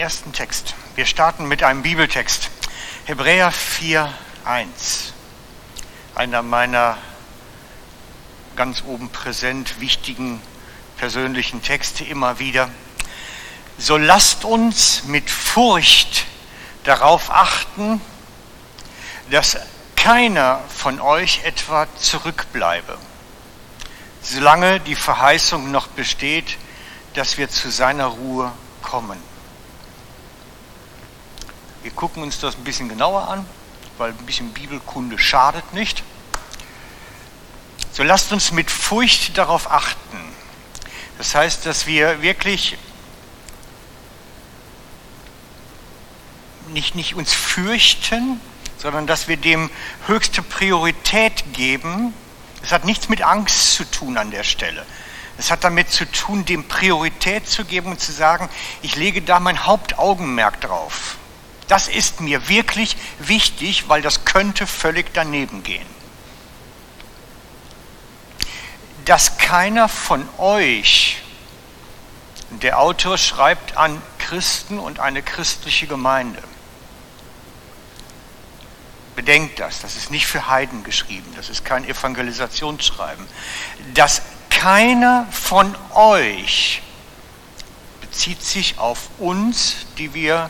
ersten Text. Wir starten mit einem Bibeltext. Hebräer 4, 1. Einer meiner ganz oben präsent wichtigen persönlichen Texte immer wieder. So lasst uns mit Furcht darauf achten, dass keiner von euch etwa zurückbleibe, solange die Verheißung noch besteht, dass wir zu seiner Ruhe kommen. Wir gucken uns das ein bisschen genauer an, weil ein bisschen Bibelkunde schadet nicht. So lasst uns mit Furcht darauf achten. Das heißt, dass wir wirklich nicht, nicht uns fürchten, sondern dass wir dem höchste Priorität geben. Es hat nichts mit Angst zu tun an der Stelle. Es hat damit zu tun, dem Priorität zu geben und zu sagen, ich lege da mein Hauptaugenmerk drauf. Das ist mir wirklich wichtig, weil das könnte völlig daneben gehen. Dass keiner von euch, der Autor schreibt an Christen und eine christliche Gemeinde, Bedenkt das, das ist nicht für Heiden geschrieben, das ist kein Evangelisationsschreiben. Dass keiner von euch bezieht sich auf uns, die wir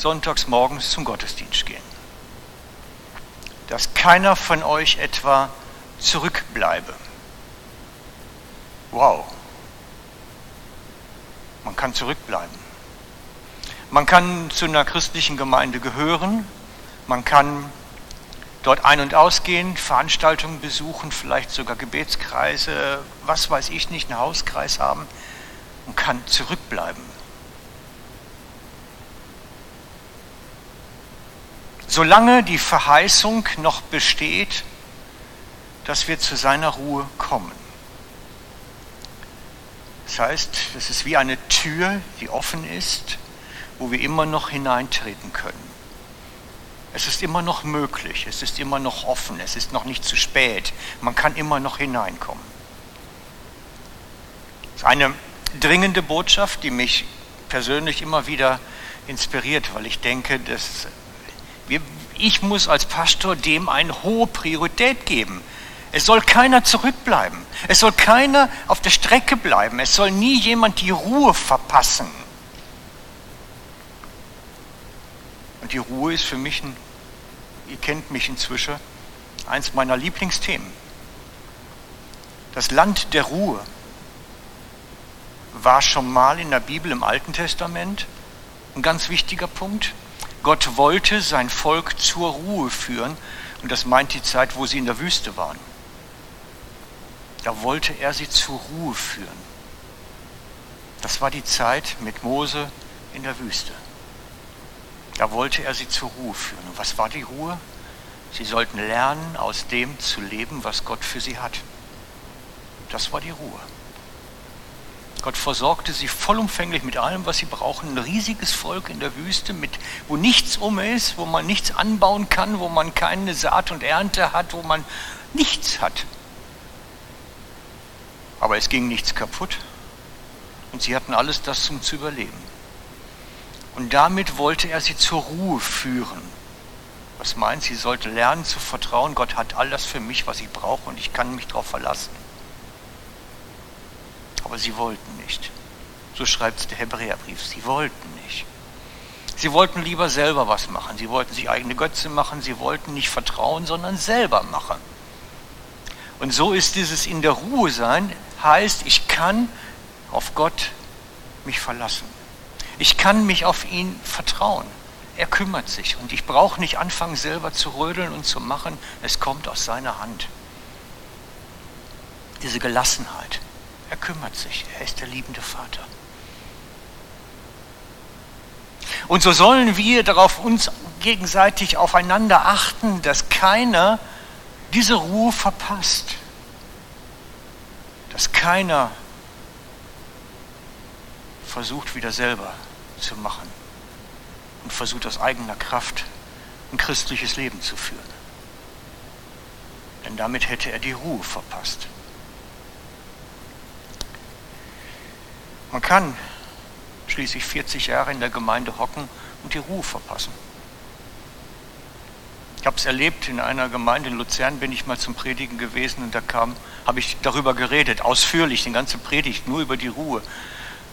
sonntags morgens zum Gottesdienst gehen. Dass keiner von euch etwa zurückbleibe. Wow. Man kann zurückbleiben. Man kann zu einer christlichen Gemeinde gehören, man kann dort ein- und ausgehen, Veranstaltungen besuchen, vielleicht sogar Gebetskreise, was weiß ich nicht, einen Hauskreis haben und kann zurückbleiben. Solange die Verheißung noch besteht, dass wir zu seiner Ruhe kommen. Das heißt, es ist wie eine Tür, die offen ist, wo wir immer noch hineintreten können. Es ist immer noch möglich, es ist immer noch offen, es ist noch nicht zu spät. Man kann immer noch hineinkommen. Das ist eine dringende Botschaft, die mich persönlich immer wieder inspiriert, weil ich denke, dass ich muss als Pastor dem eine hohe Priorität geben. Es soll keiner zurückbleiben. Es soll keiner auf der Strecke bleiben. Es soll nie jemand die Ruhe verpassen. Und die Ruhe ist für mich, ein, ihr kennt mich inzwischen, eins meiner Lieblingsthemen. Das Land der Ruhe war schon mal in der Bibel im Alten Testament ein ganz wichtiger Punkt. Gott wollte sein Volk zur Ruhe führen und das meint die Zeit, wo sie in der Wüste waren. Da wollte er sie zur Ruhe führen. Das war die Zeit mit Mose in der Wüste. Da wollte er sie zur Ruhe führen. Und was war die Ruhe? Sie sollten lernen, aus dem zu leben, was Gott für sie hat. Das war die Ruhe. Gott versorgte sie vollumfänglich mit allem, was sie brauchen. Ein riesiges Volk in der Wüste, mit, wo nichts um ist, wo man nichts anbauen kann, wo man keine Saat und Ernte hat, wo man nichts hat. Aber es ging nichts kaputt und sie hatten alles das zum zu überleben. Und damit wollte er sie zur Ruhe führen. Was meint, sie sollte lernen zu vertrauen, Gott hat all das für mich, was ich brauche und ich kann mich darauf verlassen. Aber sie wollten nicht. So schreibt es der Hebräerbrief. Sie wollten nicht. Sie wollten lieber selber was machen. Sie wollten sich eigene Götze machen. Sie wollten nicht vertrauen, sondern selber machen. Und so ist dieses in der Ruhe sein, heißt, ich kann auf Gott mich verlassen. Ich kann mich auf ihn vertrauen. Er kümmert sich und ich brauche nicht anfangen, selber zu rödeln und zu machen. Es kommt aus seiner Hand. Diese Gelassenheit. Er kümmert sich. Er ist der liebende Vater. Und so sollen wir darauf uns gegenseitig aufeinander achten, dass keiner diese Ruhe verpasst. Dass keiner versucht, wieder selber zu machen und versucht aus eigener Kraft ein christliches Leben zu führen. Denn damit hätte er die Ruhe verpasst. Man kann schließlich 40 Jahre in der Gemeinde hocken und die Ruhe verpassen. Ich habe es erlebt, in einer Gemeinde in Luzern bin ich mal zum Predigen gewesen und da kam, habe ich darüber geredet, ausführlich, den ganzen Predigt, nur über die Ruhe.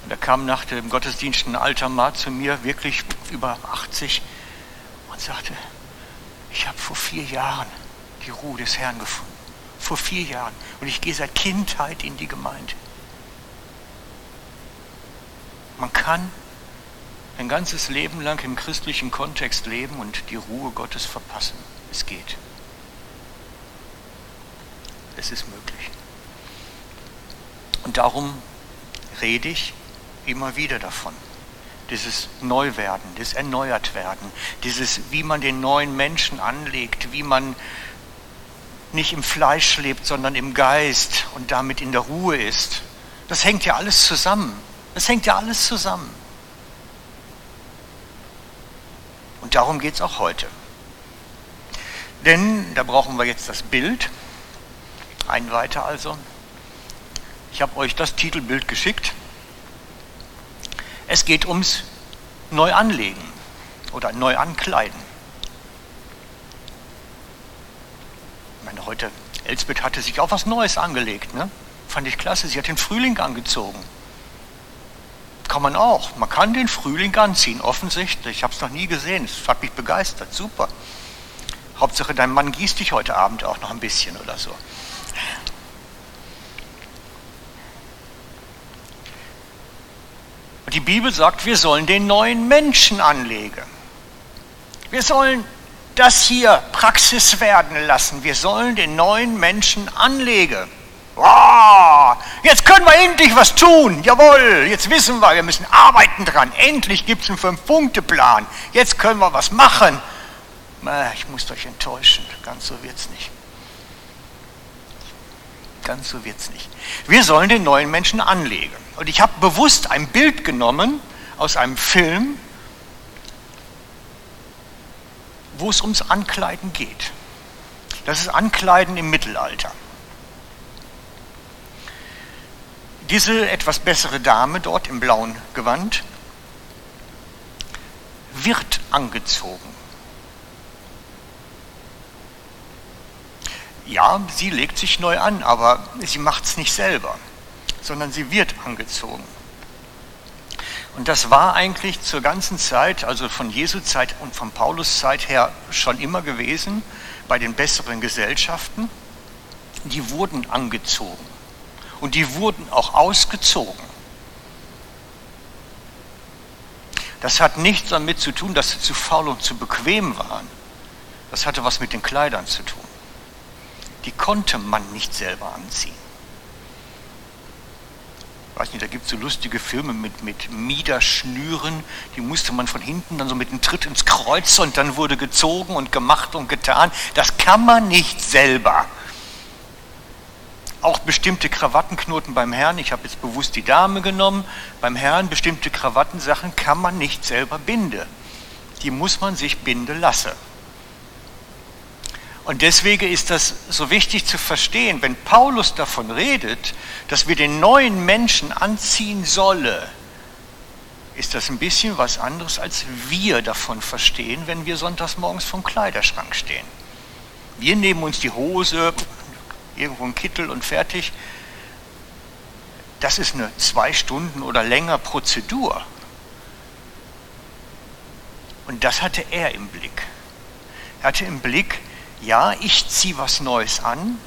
Und da kam nach dem Gottesdienst ein alter Mann zu mir, wirklich über 80, und sagte, ich habe vor vier Jahren die Ruhe des Herrn gefunden. Vor vier Jahren. Und ich gehe seit Kindheit in die Gemeinde. Man kann ein ganzes Leben lang im christlichen Kontext leben und die Ruhe Gottes verpassen. Es geht. Es ist möglich. Und darum rede ich immer wieder davon. Dieses Neuwerden, das Erneuertwerden, dieses, wie man den neuen Menschen anlegt, wie man nicht im Fleisch lebt, sondern im Geist und damit in der Ruhe ist. Das hängt ja alles zusammen. Das hängt ja alles zusammen. Und darum geht es auch heute. Denn da brauchen wir jetzt das Bild. Ein weiter also. Ich habe euch das Titelbild geschickt. Es geht ums Neuanlegen oder Neuankleiden. Ich meine, heute, Elsbeth hatte sich auch was Neues angelegt. Ne? Fand ich klasse. Sie hat den Frühling angezogen kann man auch. Man kann den Frühling anziehen, offensichtlich. Ich habe es noch nie gesehen. Es hat mich begeistert. Super. Hauptsache, dein Mann gießt dich heute Abend auch noch ein bisschen oder so. Und die Bibel sagt, wir sollen den neuen Menschen anlegen. Wir sollen das hier Praxis werden lassen. Wir sollen den neuen Menschen anlegen. Wow, jetzt können wir endlich was tun. Jawohl, jetzt wissen wir, wir müssen arbeiten dran. Endlich gibt es einen Fünf-Punkte-Plan. Jetzt können wir was machen. Ich muss euch enttäuschen, ganz so wird es nicht. Ganz so wird es nicht. Wir sollen den neuen Menschen anlegen. Und ich habe bewusst ein Bild genommen aus einem Film, wo es ums Ankleiden geht. Das ist Ankleiden im Mittelalter. Diese etwas bessere Dame dort im blauen Gewand wird angezogen. Ja, sie legt sich neu an, aber sie macht es nicht selber, sondern sie wird angezogen. Und das war eigentlich zur ganzen Zeit, also von Jesu Zeit und von Paulus Zeit her schon immer gewesen, bei den besseren Gesellschaften. Die wurden angezogen und die wurden auch ausgezogen. Das hat nichts damit zu tun, dass sie zu faul und zu bequem waren. Das hatte was mit den Kleidern zu tun. Die konnte man nicht selber anziehen. Ich weiß nicht, da gibt es so lustige Filme mit, mit Miederschnüren, die musste man von hinten dann so mit einem Tritt ins Kreuz und dann wurde gezogen und gemacht und getan. Das kann man nicht selber auch bestimmte Krawattenknoten beim Herrn, ich habe jetzt bewusst die Dame genommen, beim Herrn bestimmte Krawattensachen kann man nicht selber binden. Die muss man sich binden lassen. Und deswegen ist das so wichtig zu verstehen, wenn Paulus davon redet, dass wir den neuen Menschen anziehen sollen, ist das ein bisschen was anderes, als wir davon verstehen, wenn wir sonntags morgens vom Kleiderschrank stehen. Wir nehmen uns die Hose, irgendwo ein Kittel und fertig. Das ist eine zwei Stunden oder länger Prozedur. Und das hatte er im Blick. Er hatte im Blick, ja, ich ziehe was Neues an,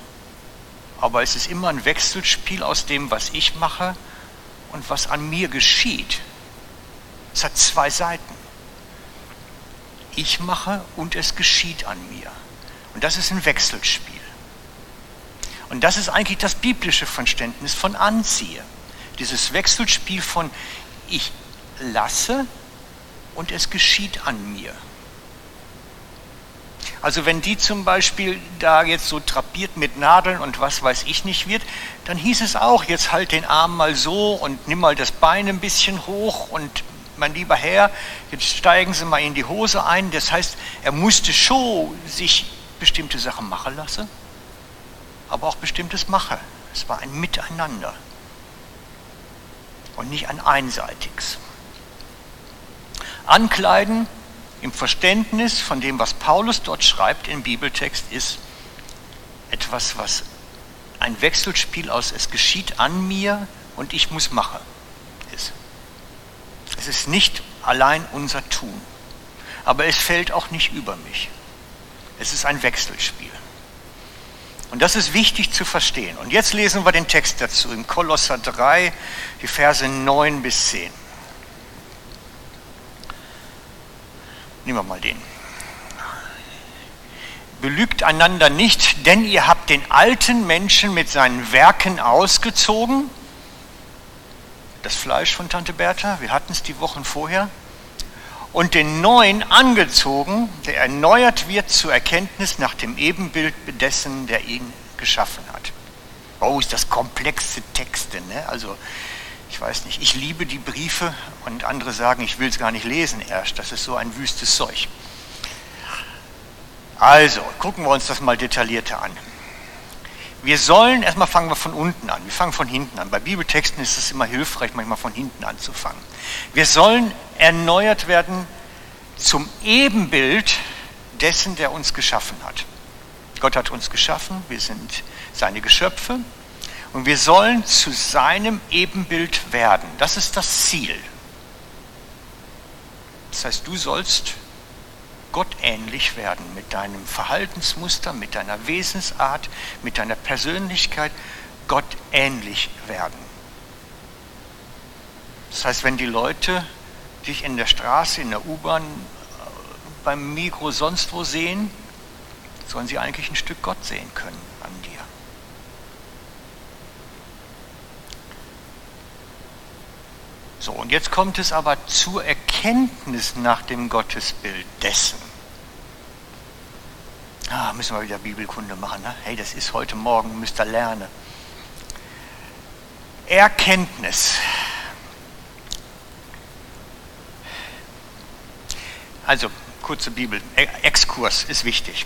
aber es ist immer ein Wechselspiel aus dem, was ich mache und was an mir geschieht. Es hat zwei Seiten. Ich mache und es geschieht an mir. Und das ist ein Wechselspiel. Und das ist eigentlich das biblische Verständnis von Anziehe. Dieses Wechselspiel von ich lasse und es geschieht an mir. Also wenn die zum Beispiel da jetzt so trapiert mit Nadeln und was weiß ich nicht wird, dann hieß es auch, jetzt halt den Arm mal so und nimm mal das Bein ein bisschen hoch und mein lieber Herr, jetzt steigen Sie mal in die Hose ein. Das heißt, er musste schon sich bestimmte Sachen machen lassen aber auch bestimmtes mache. Es war ein Miteinander und nicht ein einseitiges. Ankleiden im Verständnis von dem, was Paulus dort schreibt im Bibeltext, ist etwas, was ein Wechselspiel aus es geschieht an mir und ich muss machen ist. Es ist nicht allein unser Tun, aber es fällt auch nicht über mich. Es ist ein Wechselspiel. Und das ist wichtig zu verstehen. Und jetzt lesen wir den Text dazu im Kolosser 3, die Verse 9 bis 10. Nehmen wir mal den. Belügt einander nicht, denn ihr habt den alten Menschen mit seinen Werken ausgezogen. Das Fleisch von Tante Bertha, wir hatten es die Wochen vorher. Und den neuen angezogen, der erneuert wird zur Erkenntnis nach dem Ebenbild dessen, der ihn geschaffen hat. Oh, ist das komplexe Texte. Ne? Also ich weiß nicht, ich liebe die Briefe und andere sagen, ich will es gar nicht lesen erst. Das ist so ein wüstes Zeug. Also, gucken wir uns das mal detaillierter an. Wir sollen, erstmal fangen wir von unten an, wir fangen von hinten an. Bei Bibeltexten ist es immer hilfreich, manchmal von hinten anzufangen. Wir sollen erneuert werden zum Ebenbild dessen, der uns geschaffen hat. Gott hat uns geschaffen, wir sind seine Geschöpfe und wir sollen zu seinem Ebenbild werden. Das ist das Ziel. Das heißt, du sollst Gott ähnlich werden mit deinem Verhaltensmuster, mit deiner Wesensart, mit deiner Persönlichkeit, Gott ähnlich werden. Das heißt, wenn die Leute dich in der Straße, in der U-Bahn, beim Mikro, sonst wo sehen, sollen sie eigentlich ein Stück Gott sehen können an dir. So, und jetzt kommt es aber zur Erkenntnis nach dem Gottesbild dessen. Ah, müssen wir wieder Bibelkunde machen. Ne? Hey, das ist heute Morgen, müsst ihr lernen. Erkenntnis. Also, kurze Bibel. Exkurs ist wichtig.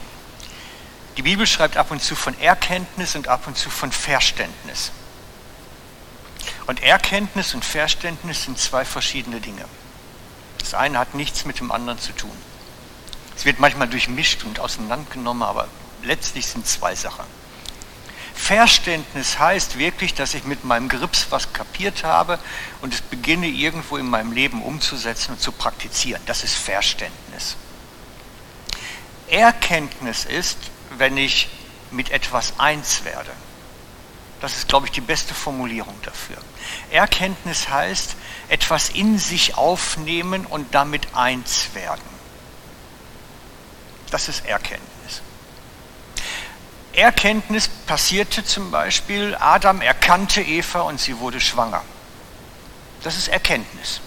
Die Bibel schreibt ab und zu von Erkenntnis und ab und zu von Verständnis. Und Erkenntnis und Verständnis sind zwei verschiedene Dinge. Das eine hat nichts mit dem anderen zu tun. Es wird manchmal durchmischt und auseinandergenommen, aber letztlich sind zwei Sachen. Verständnis heißt wirklich, dass ich mit meinem Grips was kapiert habe und es beginne irgendwo in meinem Leben umzusetzen und zu praktizieren. Das ist Verständnis. Erkenntnis ist, wenn ich mit etwas eins werde. Das ist, glaube ich, die beste Formulierung dafür. Erkenntnis heißt, etwas in sich aufnehmen und damit eins werden. Das ist Erkenntnis. Erkenntnis passierte zum Beispiel, Adam erkannte Eva und sie wurde schwanger. Das ist Erkenntnis.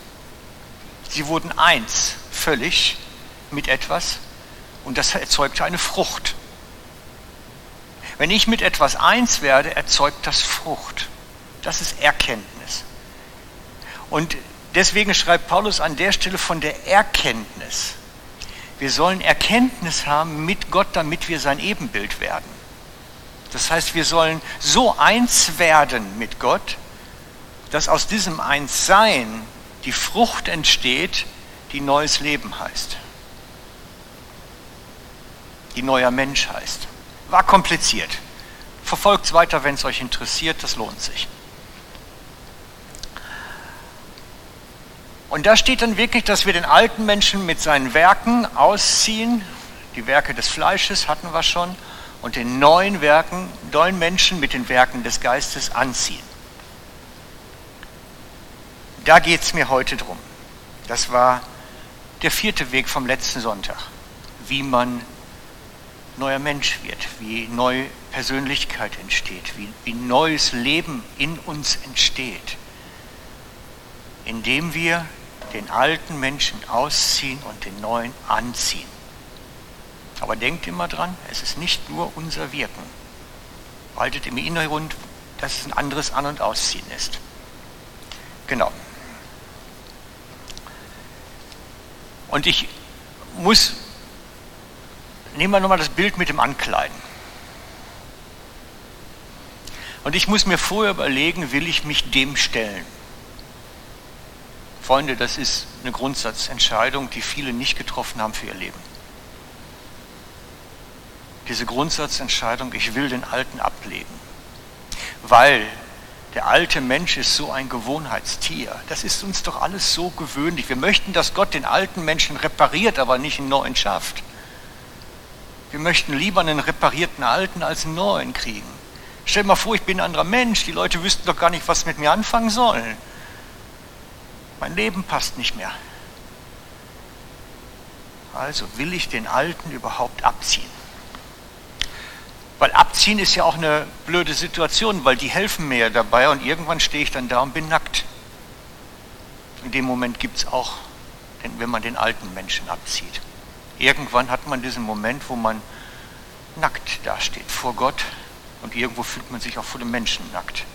Sie wurden eins, völlig mit etwas und das erzeugte eine Frucht. Wenn ich mit etwas eins werde, erzeugt das Frucht. Das ist Erkenntnis. Und deswegen schreibt Paulus an der Stelle von der Erkenntnis. Wir sollen Erkenntnis haben mit Gott, damit wir sein Ebenbild werden. Das heißt, wir sollen so eins werden mit Gott, dass aus diesem Einssein die Frucht entsteht, die neues Leben heißt, die neuer Mensch heißt. War kompliziert. Verfolgt es weiter, wenn es euch interessiert, das lohnt sich. Und da steht dann wirklich, dass wir den alten Menschen mit seinen Werken ausziehen. Die Werke des Fleisches hatten wir schon. Und den neuen Werken, neuen Menschen mit den Werken des Geistes anziehen. Da geht es mir heute drum. Das war der vierte Weg vom letzten Sonntag. Wie man neuer Mensch wird, wie neue Persönlichkeit entsteht, wie, wie neues Leben in uns entsteht, indem wir den alten Menschen ausziehen und den neuen anziehen. Aber denkt immer dran, es ist nicht nur unser Wirken. Haltet im Hintergrund, dass es ein anderes An- und Ausziehen ist. Genau. Und ich muss nehmen wir nochmal das Bild mit dem Ankleiden. Und ich muss mir vorher überlegen, will ich mich dem stellen? Freunde, das ist eine Grundsatzentscheidung, die viele nicht getroffen haben für ihr Leben. Diese Grundsatzentscheidung, ich will den Alten ablegen, weil der alte Mensch ist so ein Gewohnheitstier. Das ist uns doch alles so gewöhnlich. Wir möchten, dass Gott den alten Menschen repariert, aber nicht einen neuen schafft. Wir möchten lieber einen reparierten alten als einen neuen kriegen. Stell dir mal vor, ich bin ein anderer Mensch. Die Leute wüssten doch gar nicht, was mit mir anfangen sollen. Mein Leben passt nicht mehr. Also will ich den Alten überhaupt abziehen? Weil abziehen ist ja auch eine blöde Situation, weil die helfen mir ja dabei und irgendwann stehe ich dann da und bin nackt. In dem Moment gibt es auch, wenn man den alten Menschen abzieht. Irgendwann hat man diesen Moment, wo man nackt dasteht vor Gott und irgendwo fühlt man sich auch vor dem Menschen nackt,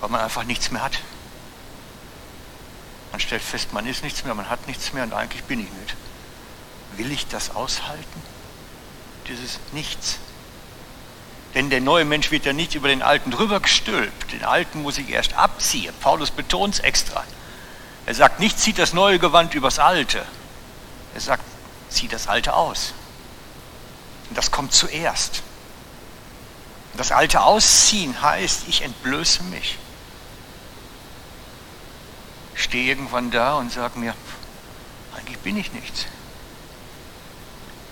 weil man einfach nichts mehr hat. Man stellt fest, man ist nichts mehr, man hat nichts mehr und eigentlich bin ich nicht. Will ich das aushalten? Dieses Nichts. Denn der neue Mensch wird ja nicht über den alten drüber gestülpt. Den alten muss ich erst abziehen. Paulus betont es extra. Er sagt nicht, zieht das neue Gewand übers alte. Er sagt, zieht das alte aus. Und das kommt zuerst. Das alte Ausziehen heißt, ich entblöße mich. Ich stehe irgendwann da und sage mir, eigentlich bin ich nichts.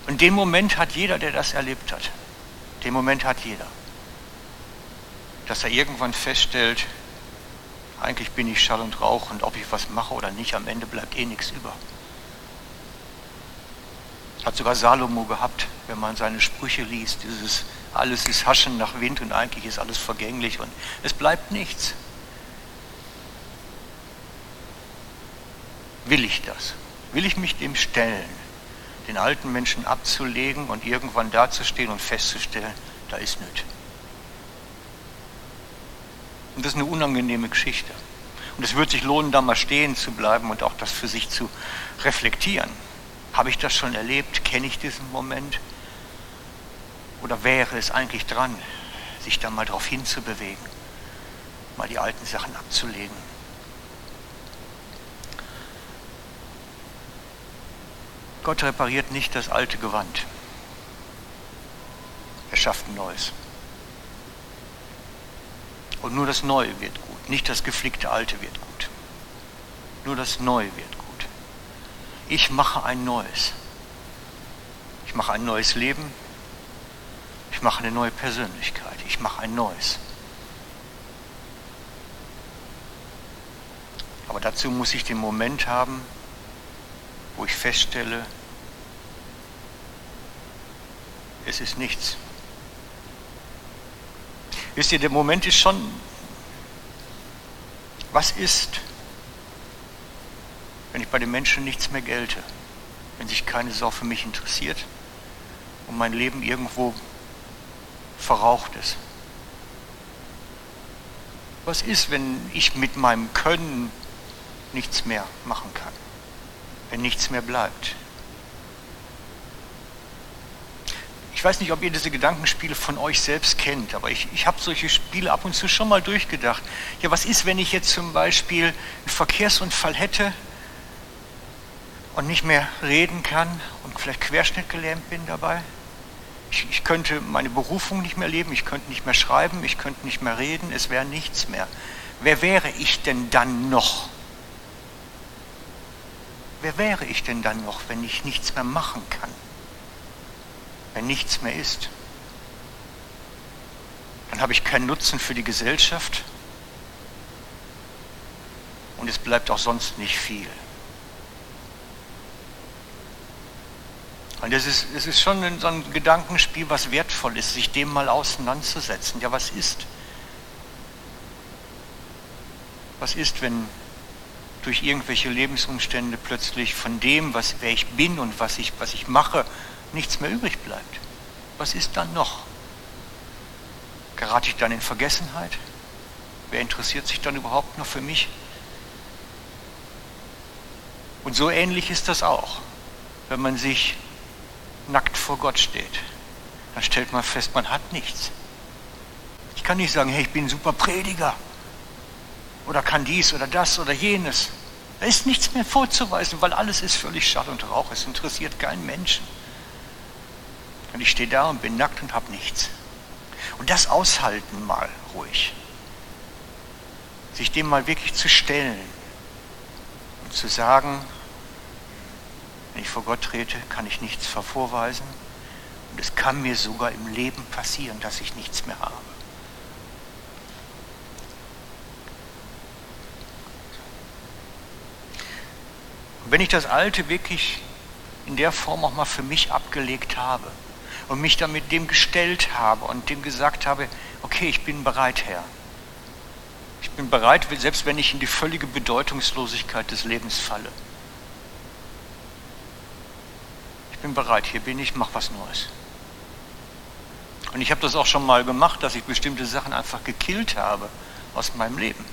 Und den Moment hat jeder, der das erlebt hat. Den Moment hat jeder. Dass er irgendwann feststellt, eigentlich bin ich Schall und Rauch und ob ich was mache oder nicht, am Ende bleibt eh nichts über. Hat sogar Salomo gehabt, wenn man seine Sprüche liest, dieses alles ist Haschen nach Wind und eigentlich ist alles vergänglich und es bleibt nichts. Will ich das? Will ich mich dem stellen? den alten Menschen abzulegen und irgendwann dazustehen und festzustellen, da ist nichts. Und das ist eine unangenehme Geschichte. Und es wird sich lohnen, da mal stehen zu bleiben und auch das für sich zu reflektieren. Habe ich das schon erlebt? Kenne ich diesen Moment? Oder wäre es eigentlich dran, sich da mal darauf hinzubewegen, mal die alten Sachen abzulegen? Gott repariert nicht das alte Gewand. Er schafft ein neues. Und nur das Neue wird gut, nicht das geflickte Alte wird gut. Nur das Neue wird gut. Ich mache ein Neues. Ich mache ein neues Leben. Ich mache eine neue Persönlichkeit. Ich mache ein Neues. Aber dazu muss ich den Moment haben, wo ich feststelle, es ist nichts. Wisst ihr, der Moment ist schon, was ist, bei den Menschen nichts mehr gelte, wenn sich keine Sau für mich interessiert und mein Leben irgendwo verraucht ist? Was ist, wenn ich mit meinem Können nichts mehr machen kann, wenn nichts mehr bleibt? Ich weiß nicht, ob ihr diese Gedankenspiele von euch selbst kennt, aber ich, ich habe solche Spiele ab und zu schon mal durchgedacht. Ja, was ist, wenn ich jetzt zum Beispiel einen Verkehrsunfall hätte und nicht mehr reden kann und vielleicht querschnittgelähmt bin dabei? Ich, ich könnte meine Berufung nicht mehr leben, ich könnte nicht mehr schreiben, ich könnte nicht mehr reden, es wäre nichts mehr. Wer wäre ich denn dann noch? Wer wäre ich denn dann noch, wenn ich nichts mehr machen kann? wenn nichts mehr ist. Dann habe ich keinen Nutzen für die Gesellschaft und es bleibt auch sonst nicht viel. Und es ist, es ist schon so ein Gedankenspiel, was wertvoll ist, sich dem mal auseinanderzusetzen. Ja, was ist? Was ist, wenn durch irgendwelche Lebensumstände plötzlich von dem, was, wer ich bin und was ich, was ich mache, nichts mehr übrig bleibt. Was ist dann noch? Gerate ich dann in Vergessenheit? Wer interessiert sich dann überhaupt noch für mich? Und so ähnlich ist das auch, wenn man sich nackt vor Gott steht. Dann stellt man fest, man hat nichts. Ich kann nicht sagen, hey, ich bin ein super Prediger oder kann dies oder das oder jenes. Da ist nichts mehr vorzuweisen, weil alles ist völlig Schall und Rauch. Es interessiert keinen Menschen. Und ich stehe da und bin nackt und habe nichts. Und das aushalten mal ruhig. Sich dem mal wirklich zu stellen und zu sagen, wenn ich vor Gott trete, kann ich nichts vorweisen. Und es kann mir sogar im Leben passieren, dass ich nichts mehr habe. Und wenn ich das Alte wirklich in der Form auch mal für mich abgelegt habe und mich damit dem gestellt habe und dem gesagt habe, okay, ich bin bereit, Herr. Ich bin bereit, selbst wenn ich in die völlige Bedeutungslosigkeit des Lebens falle. Ich bin bereit, hier bin ich, mach was Neues. Und ich habe das auch schon mal gemacht, dass ich bestimmte Sachen einfach gekillt habe aus meinem Leben.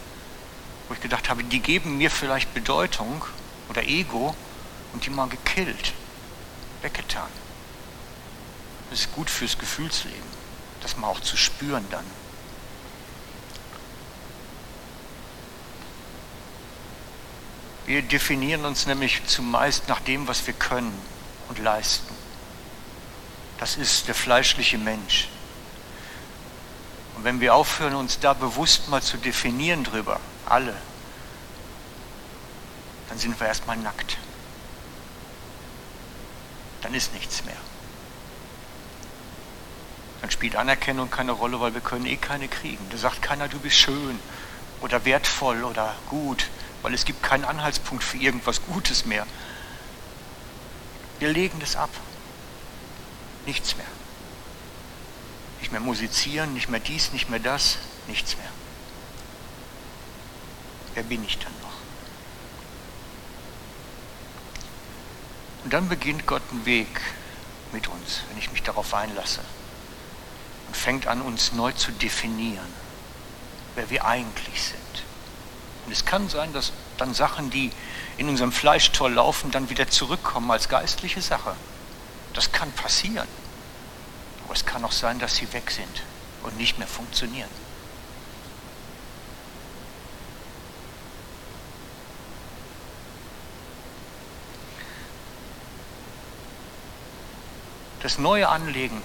Wo ich gedacht habe, die geben mir vielleicht Bedeutung oder Ego und die mal gekillt, weggetan. Das ist gut fürs Gefühlsleben, das mal auch zu spüren dann. Wir definieren uns nämlich zumeist nach dem, was wir können und leisten. Das ist der fleischliche Mensch. Und wenn wir aufhören, uns da bewusst mal zu definieren drüber, alle, dann sind wir erstmal nackt. Dann ist nichts mehr. Dann spielt Anerkennung keine Rolle, weil wir können eh keine kriegen. Da sagt keiner, du bist schön oder wertvoll oder gut, weil es gibt keinen Anhaltspunkt für irgendwas Gutes mehr. Wir legen das ab. Nichts mehr. Nicht mehr musizieren, nicht mehr dies, nicht mehr das, nichts mehr. Wer bin ich dann noch? Und dann beginnt Gott einen Weg mit uns, wenn ich mich darauf einlasse. Und fängt an, uns neu zu definieren, wer wir eigentlich sind. Und es kann sein, dass dann Sachen, die in unserem Fleisch toll laufen, dann wieder zurückkommen als geistliche Sache. Das kann passieren. Aber es kann auch sein, dass sie weg sind und nicht mehr funktionieren. Das neue Anlegen,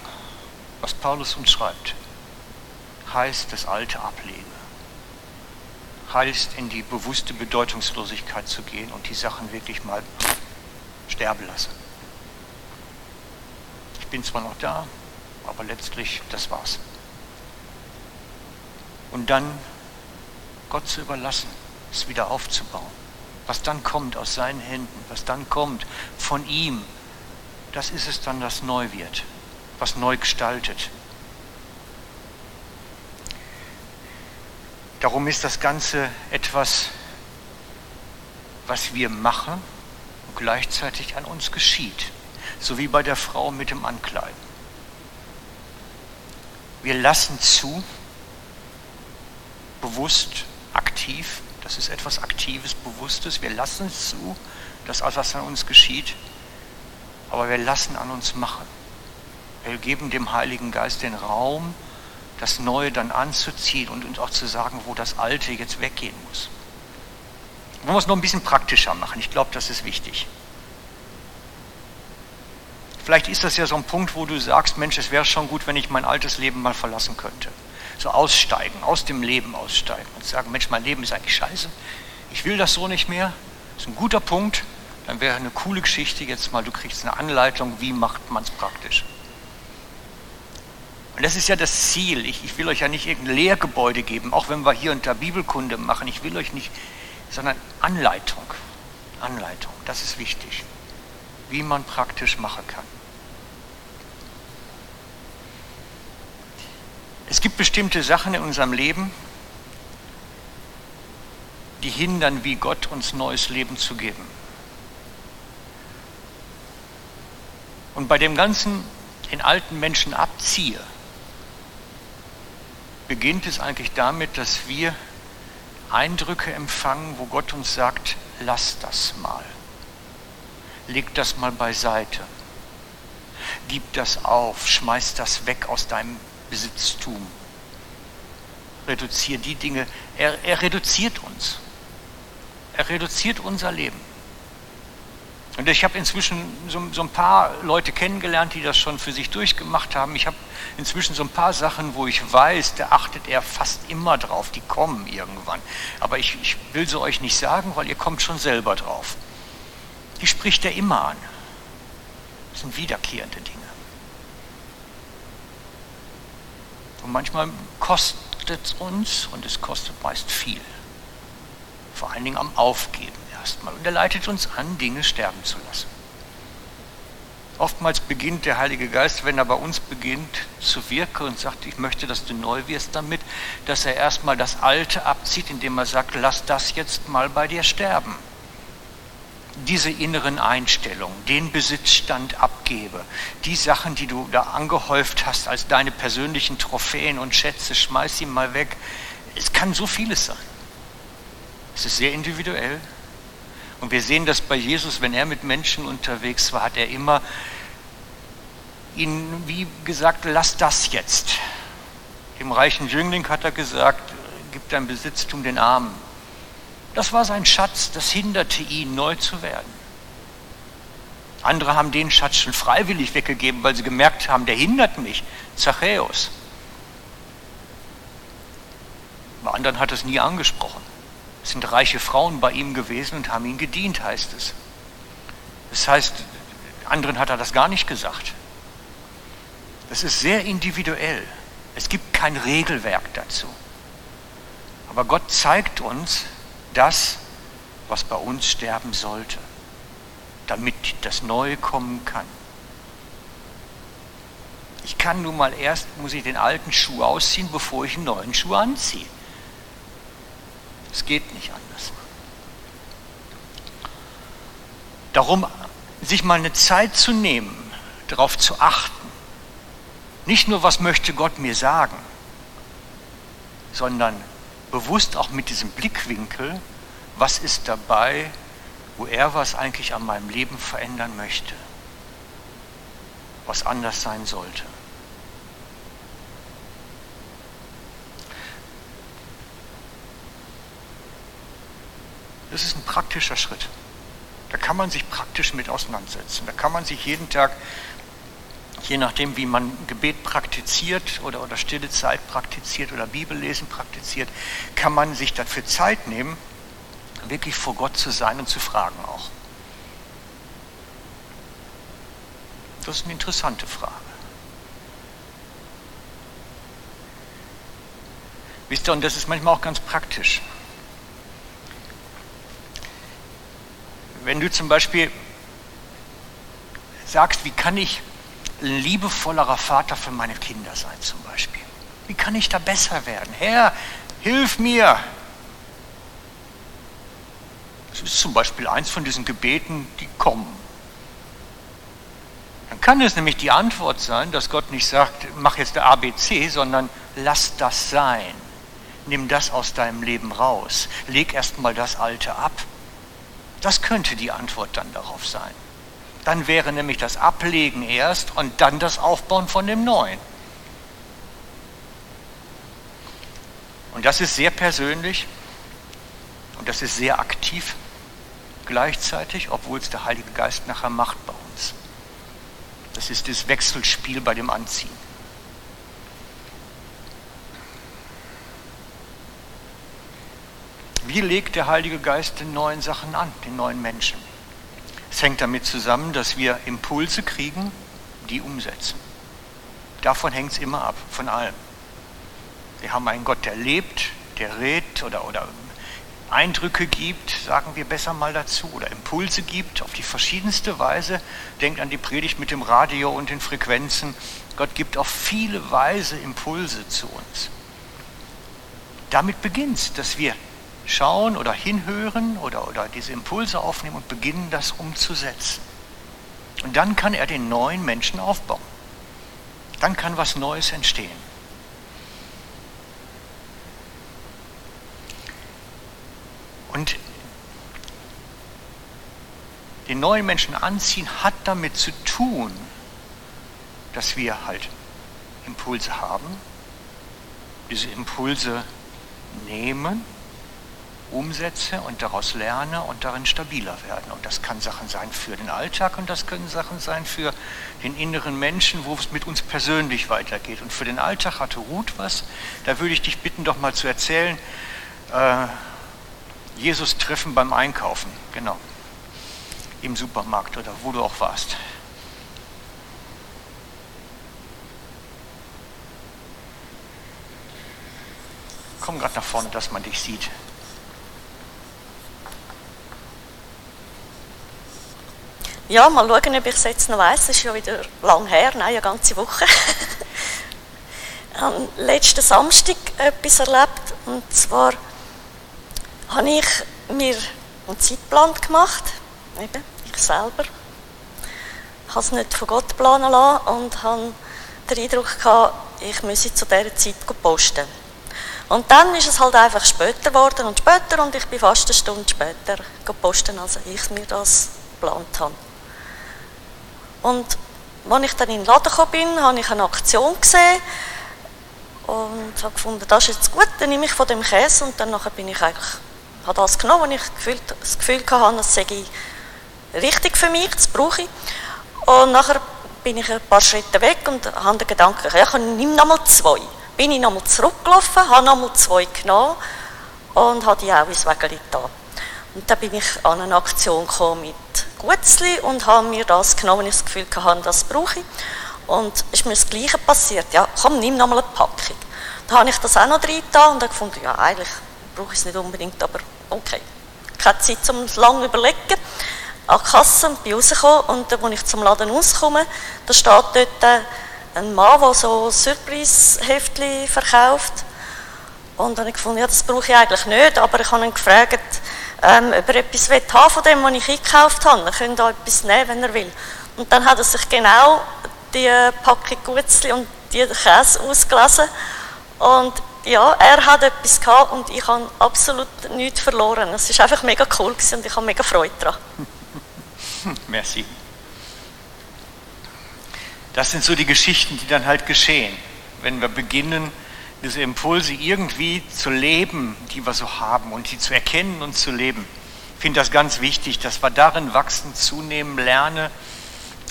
was Paulus uns schreibt, heißt das Alte ablegen. Heißt in die bewusste Bedeutungslosigkeit zu gehen und die Sachen wirklich mal sterben lassen. Ich bin zwar noch da, aber letztlich, das war's. Und dann Gott zu überlassen, es wieder aufzubauen. Was dann kommt aus seinen Händen, was dann kommt von ihm, das ist es dann, das neu wird, was neu gestaltet. Darum ist das Ganze etwas, was wir machen und gleichzeitig an uns geschieht, so wie bei der Frau mit dem Ankleiden. Wir lassen zu, bewusst, aktiv, das ist etwas Aktives, Bewusstes, wir lassen zu, dass etwas an uns geschieht aber wir lassen an uns machen. Wir geben dem Heiligen Geist den Raum, das Neue dann anzuziehen und uns auch zu sagen, wo das Alte jetzt weggehen muss. Wollen wir es noch ein bisschen praktischer machen? Ich glaube, das ist wichtig. Vielleicht ist das ja so ein Punkt, wo du sagst, Mensch, es wäre schon gut, wenn ich mein altes Leben mal verlassen könnte. So aussteigen, aus dem Leben aussteigen und sagen, Mensch, mein Leben ist eigentlich scheiße. Ich will das so nicht mehr. Das ist ein guter Punkt dann wäre eine coole Geschichte jetzt mal, du kriegst eine Anleitung, wie macht man es praktisch. Und das ist ja das Ziel. Ich, ich, will euch ja nicht irgendein Lehrgebäude geben, auch wenn wir hier unter Bibelkunde machen. Ich will euch nicht, sondern Anleitung. Anleitung, das ist wichtig. Wie man praktisch machen kann. Es gibt bestimmte Sachen in unserem Leben, die hindern, wie Gott uns neues Leben zu geben. und bei dem ganzen in alten Menschen abziehe, beginnt es eigentlich damit, dass wir Eindrücke empfangen, wo Gott uns sagt, lass das mal. Leg das mal beiseite. Gib das auf, schmeiß das weg aus deinem Besitztum. Reduziere die Dinge. Er, er reduziert uns. Er reduziert unser Leben. Und ich habe inzwischen so, so, ein paar Leute kennengelernt, die das schon für sich durchgemacht haben. Ich habe inzwischen so ein paar Sachen, wo ich weiß, da achtet er fast immer drauf, die kommen irgendwann. Aber ich, ich will sie euch nicht sagen, weil ihr kommt schon selber drauf. Die spricht er immer an. Das sind wiederkehrende Dinge. Und manchmal kostet es uns, und es kostet meist viel, vor allen Dingen am Aufgeben erstmal. Und er leitet uns an, Dinge sterben zu lassen. Oftmals beginnt der Heilige Geist, wenn er bei uns beginnt zu wirken und sagt, ich möchte, dass du neu wirst damit, dass er erstmal das Alte abzieht, indem er sagt, lass das jetzt mal bei dir sterben. Diese inneren Einstellungen, den Besitzstand abgebe, die Sachen, die du da angehäuft hast als deine persönlichen Trophäen und Schätze, schmeiß sie mal weg. Es kann so vieles sein. Es ist sehr individuell, und wir sehen das bei Jesus, wenn er mit Menschen unterwegs war, hat er immer ihnen wie gesagt, lass das jetzt. Dem reichen Jüngling hat er gesagt, gib dein Besitztum den Armen. Das war sein Schatz, das hinderte ihn, neu zu werden. Andere haben den Schatz schon freiwillig weggegeben, weil sie gemerkt haben, der hindert mich. Zachäus. Bei anderen hat es nie angesprochen. Es sind reiche Frauen bei ihm gewesen und haben ihm gedient, heißt es. Das heißt, anderen hat er das gar nicht gesagt. Das ist sehr individuell. Es gibt kein Regelwerk dazu. Aber Gott zeigt uns das, was bei uns sterben sollte, damit das Neue kommen kann. Ich kann nun mal erst, muss ich den alten Schuh ausziehen, bevor ich einen neuen Schuh anziehe. Es geht nicht anders. Darum, sich mal eine Zeit zu nehmen, darauf zu achten, nicht nur, was möchte Gott mir sagen, sondern bewusst auch mit diesem Blickwinkel, was ist dabei, wo er was eigentlich an meinem Leben verändern möchte, was anders sein sollte. Das ist ein praktischer Schritt. Da kann man sich praktisch mit auseinandersetzen. Da kann man sich jeden Tag, je nachdem, wie man Gebet praktiziert oder, oder stille Zeit praktiziert oder Bibellesen praktiziert, kann man sich dafür Zeit nehmen, wirklich vor Gott zu sein und zu fragen auch. Das ist eine interessante Frage. Wisst ihr, und das ist manchmal auch ganz praktisch. Wenn du zum Beispiel sagst, wie kann ich ein liebevollerer Vater für meine Kinder sein zum Beispiel? Wie kann ich da besser werden? Herr, hilf mir. Das ist zum Beispiel eins von diesen Gebeten, die kommen. Dann kann es nämlich die Antwort sein, dass Gott nicht sagt, mach jetzt der ABC, sondern lass das sein. Nimm das aus deinem Leben raus. Leg erst mal das Alte ab. Das könnte die Antwort dann darauf sein. Dann wäre nämlich das Ablegen erst und dann das Aufbauen von dem Neuen. Und das ist sehr persönlich und das ist sehr aktiv gleichzeitig, obwohl es der Heilige Geist nachher macht bei uns. Das ist das Wechselspiel bei dem Anziehen. Wie legt der Heilige Geist den neuen Sachen an, den neuen Menschen? Es hängt damit zusammen, dass wir Impulse kriegen, die umsetzen. Davon hängt es immer ab, von allem. Wir haben einen Gott, der lebt, der redet oder, oder Eindrücke gibt, sagen wir besser mal dazu, oder Impulse gibt auf die verschiedenste Weise. Denkt an die Predigt mit dem Radio und den Frequenzen. Gott gibt auf viele Weise Impulse zu uns. Damit beginnt es, dass wir schauen oder hinhören oder, oder diese Impulse aufnehmen und beginnen, das umzusetzen. Und dann kann er den neuen Menschen aufbauen. Dann kann was Neues entstehen. Und den neuen Menschen anziehen hat damit zu tun, dass wir halt Impulse haben, diese Impulse nehmen umsetze und daraus lerne und darin stabiler werden. Und das kann Sachen sein für den Alltag und das können Sachen sein für den inneren Menschen, wo es mit uns persönlich weitergeht. Und für den Alltag hatte Ruth was. Da würde ich dich bitten, doch mal zu erzählen, äh, Jesus treffen beim Einkaufen, genau, im Supermarkt oder wo du auch warst. Komm gerade nach vorne, dass man dich sieht. Ja, mal schauen, ob ich es jetzt noch weiss. Es ist ja wieder lang her, nein, eine ganze Woche. ich habe letzten Samstag etwas erlebt. Und zwar habe ich mir einen Zeitplan gemacht. Eben, ich selber. Ich habe es nicht von Gott planen lassen und habe den Eindruck gehabt, ich müsse zu dieser Zeit posten. Und dann ist es halt einfach später geworden und später und ich bin fast eine Stunde später posten, als ich mir das geplant habe. Und als ich dann in den Laden gekommen bin, habe ich eine Aktion gesehen und habe gefunden, das ist jetzt gut, dann nehme ich von dem Käse und dann bin ich eigentlich, habe das genommen, und ich das Gefühl hatte, das sei richtig für mich, das brauche ich. Und nachher bin ich ein paar Schritte weg und habe den Gedanken, ja, ich nehme nochmal zwei. Bin ich nochmal zurückgelaufen, habe nochmal zwei genommen und habe die auch ins Wägeli getan. Und dann bin ich an eine Aktion gekommen mit Gutzli und habe mir das genommen, ich das Gefühl hatte, das brauche ich. Und ist mir das Gleiche passiert. Ja, komm, nimm nochmal eine Packung. Da habe ich das auch noch drin und habe gefunden, ja, eigentlich brauche ich es nicht unbedingt, aber okay. Keine Zeit, um es lange überlegen. An die Kasse und bin rausgekommen und dann, als ich zum Laden rauskomme, da steht dort ein Mann, der so Surprise-Heftchen verkauft. Und dann habe ich gefunden, ja, das brauche ich eigentlich nicht, aber ich habe ihn gefragt, ähm, ob er etwas haben von dem, was ich eingekauft habe. Er könnte auch etwas nehmen, wenn er will. Und dann hat er sich genau die Packung Gutzli und die Käse ausgelesen. Und ja, er hat etwas gehabt und ich habe absolut nichts verloren. Es war einfach mega cool und ich habe mega Freude daran. Merci. Das sind so die Geschichten, die dann halt geschehen, wenn wir beginnen, diese Impulse irgendwie zu leben, die wir so haben und die zu erkennen und zu leben. Ich finde das ganz wichtig, dass wir darin wachsen, zunehmen, lernen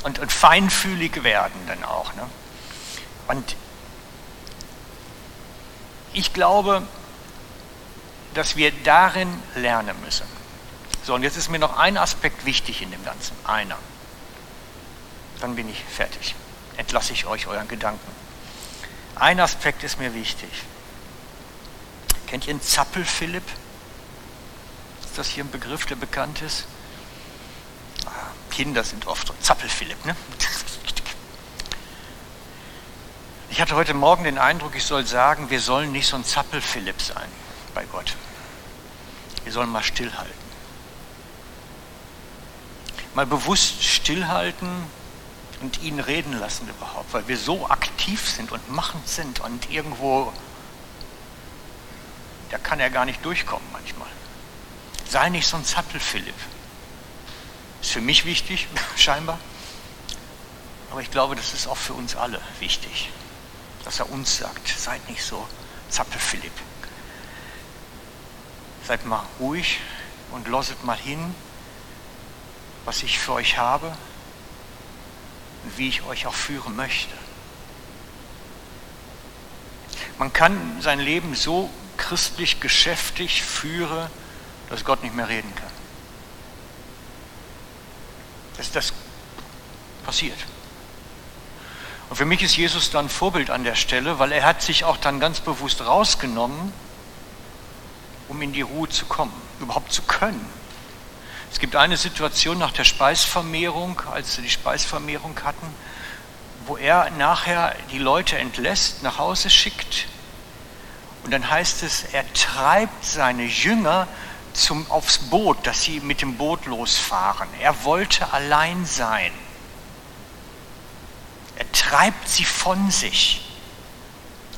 und, und feinfühlig werden dann auch. Ne? Und ich glaube, dass wir darin lernen müssen. So, und jetzt ist mir noch ein Aspekt wichtig in dem Ganzen. Einer. Dann bin ich fertig. Entlasse ich euch euren Gedanken. Ein Aspekt ist mir wichtig. Kennt ihr einen Zappel-Philipp? Ist das hier ein Begriff, der bekannt ist? Ah, Kinder sind oft so. Zappel-Philipp, ne? Ich hatte heute Morgen den Eindruck, ich soll sagen, wir sollen nicht so ein Zappel-Philipp sein bei Gott. Wir sollen mal stillhalten. Mal bewusst stillhalten, und ihn reden lassen überhaupt, weil wir so aktiv sind und machend sind und irgendwo, da kann er gar nicht durchkommen manchmal. Sei nicht so ein Zappel, Philipp. Ist für mich wichtig, scheinbar. Aber ich glaube, das ist auch für uns alle wichtig, dass er uns sagt, seid nicht so Zappel, Philipp. Seid mal ruhig und loset mal hin, was ich für euch habe wie ich euch auch führen möchte. Man kann sein Leben so christlich geschäftig führen, dass Gott nicht mehr reden kann. Dass das passiert. Und für mich ist Jesus dann Vorbild an der Stelle, weil er hat sich auch dann ganz bewusst rausgenommen, um in die Ruhe zu kommen, überhaupt zu können. Es gibt eine Situation nach der Speisvermehrung, als sie die Speisvermehrung hatten, wo er nachher die Leute entlässt, nach Hause schickt. Und dann heißt es, er treibt seine Jünger zum, aufs Boot, dass sie mit dem Boot losfahren. Er wollte allein sein. Er treibt sie von sich.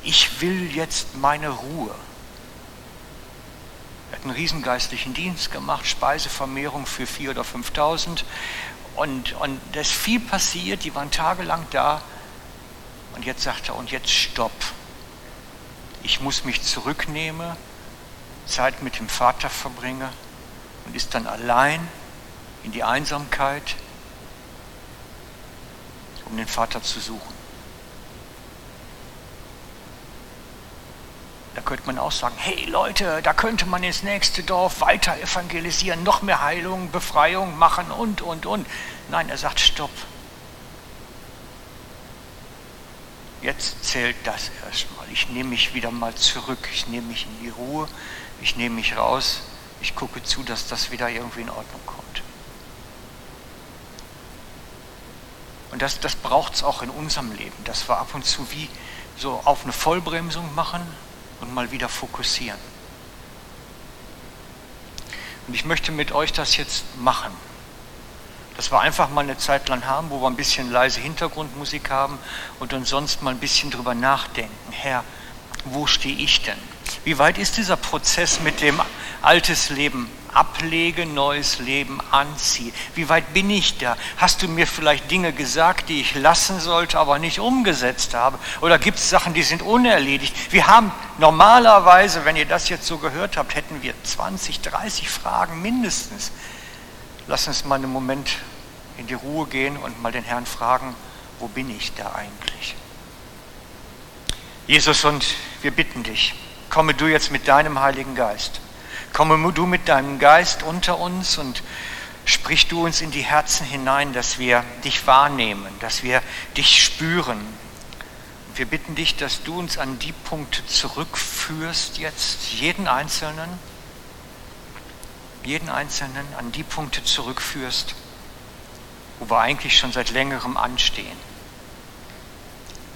Ich will jetzt meine Ruhe hat einen riesengeistlichen Dienst gemacht, Speisevermehrung für 4.000 oder 5.000. Und, und da ist viel passiert, die waren tagelang da. Und jetzt sagt er, und jetzt stopp. Ich muss mich zurücknehmen Zeit mit dem Vater verbringe und ist dann allein in die Einsamkeit, um den Vater zu suchen. Da könnte man auch sagen, hey Leute, da könnte man ins nächste Dorf weiter evangelisieren, noch mehr Heilung, Befreiung machen und, und, und. Nein, er sagt, stopp. Jetzt zählt das erstmal. Ich nehme mich wieder mal zurück. Ich nehme mich in die Ruhe. Ich nehme mich raus. Ich gucke zu, dass das wieder irgendwie in Ordnung kommt. Und das, das braucht es auch in unserem Leben, dass wir ab und zu wie so auf eine Vollbremsung machen und mal wieder fokussieren. Und ich möchte mit euch das jetzt machen. Dass wir einfach mal eine Zeit lang haben, wo wir ein bisschen leise Hintergrundmusik haben und uns sonst mal ein bisschen drüber nachdenken. Herr, wo stehe ich denn? Wie weit ist dieser Prozess mit dem altes Leben ablege, neues Leben anziehe? Wie weit bin ich da? Hast du mir vielleicht Dinge gesagt, die ich lassen sollte, aber nicht umgesetzt habe? Oder gibt es Sachen, die sind unerledigt? Wir haben normalerweise, wenn ihr das jetzt so gehört habt, hätten wir 20, 30 Fragen mindestens. Lass uns mal einen Moment in die Ruhe gehen und mal den Herrn fragen, wo bin ich da eigentlich? Jesus, und wir bitten dich, komme du jetzt mit deinem Heiligen Geist. Komme du mit deinem Geist unter uns und sprich du uns in die Herzen hinein, dass wir dich wahrnehmen, dass wir dich spüren. Wir bitten dich, dass du uns an die Punkte zurückführst jetzt, jeden Einzelnen, jeden Einzelnen an die Punkte zurückführst, wo wir eigentlich schon seit längerem anstehen.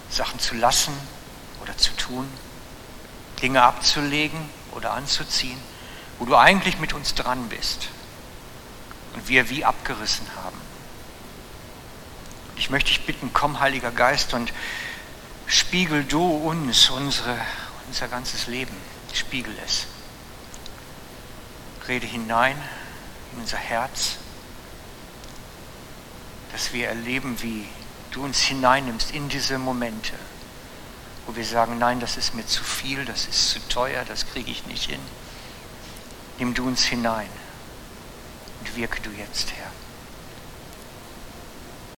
Sachen zu lassen oder zu tun, Dinge abzulegen oder anzuziehen, wo du eigentlich mit uns dran bist und wir wie abgerissen haben. Ich möchte dich bitten, komm, Heiliger Geist, und spiegel du uns, unsere, unser ganzes Leben, spiegel es. Rede hinein in unser Herz, dass wir erleben, wie du uns hineinnimmst in diese Momente, wo wir sagen, nein, das ist mir zu viel, das ist zu teuer, das kriege ich nicht hin. Nimm du uns hinein und wirke du jetzt, Herr.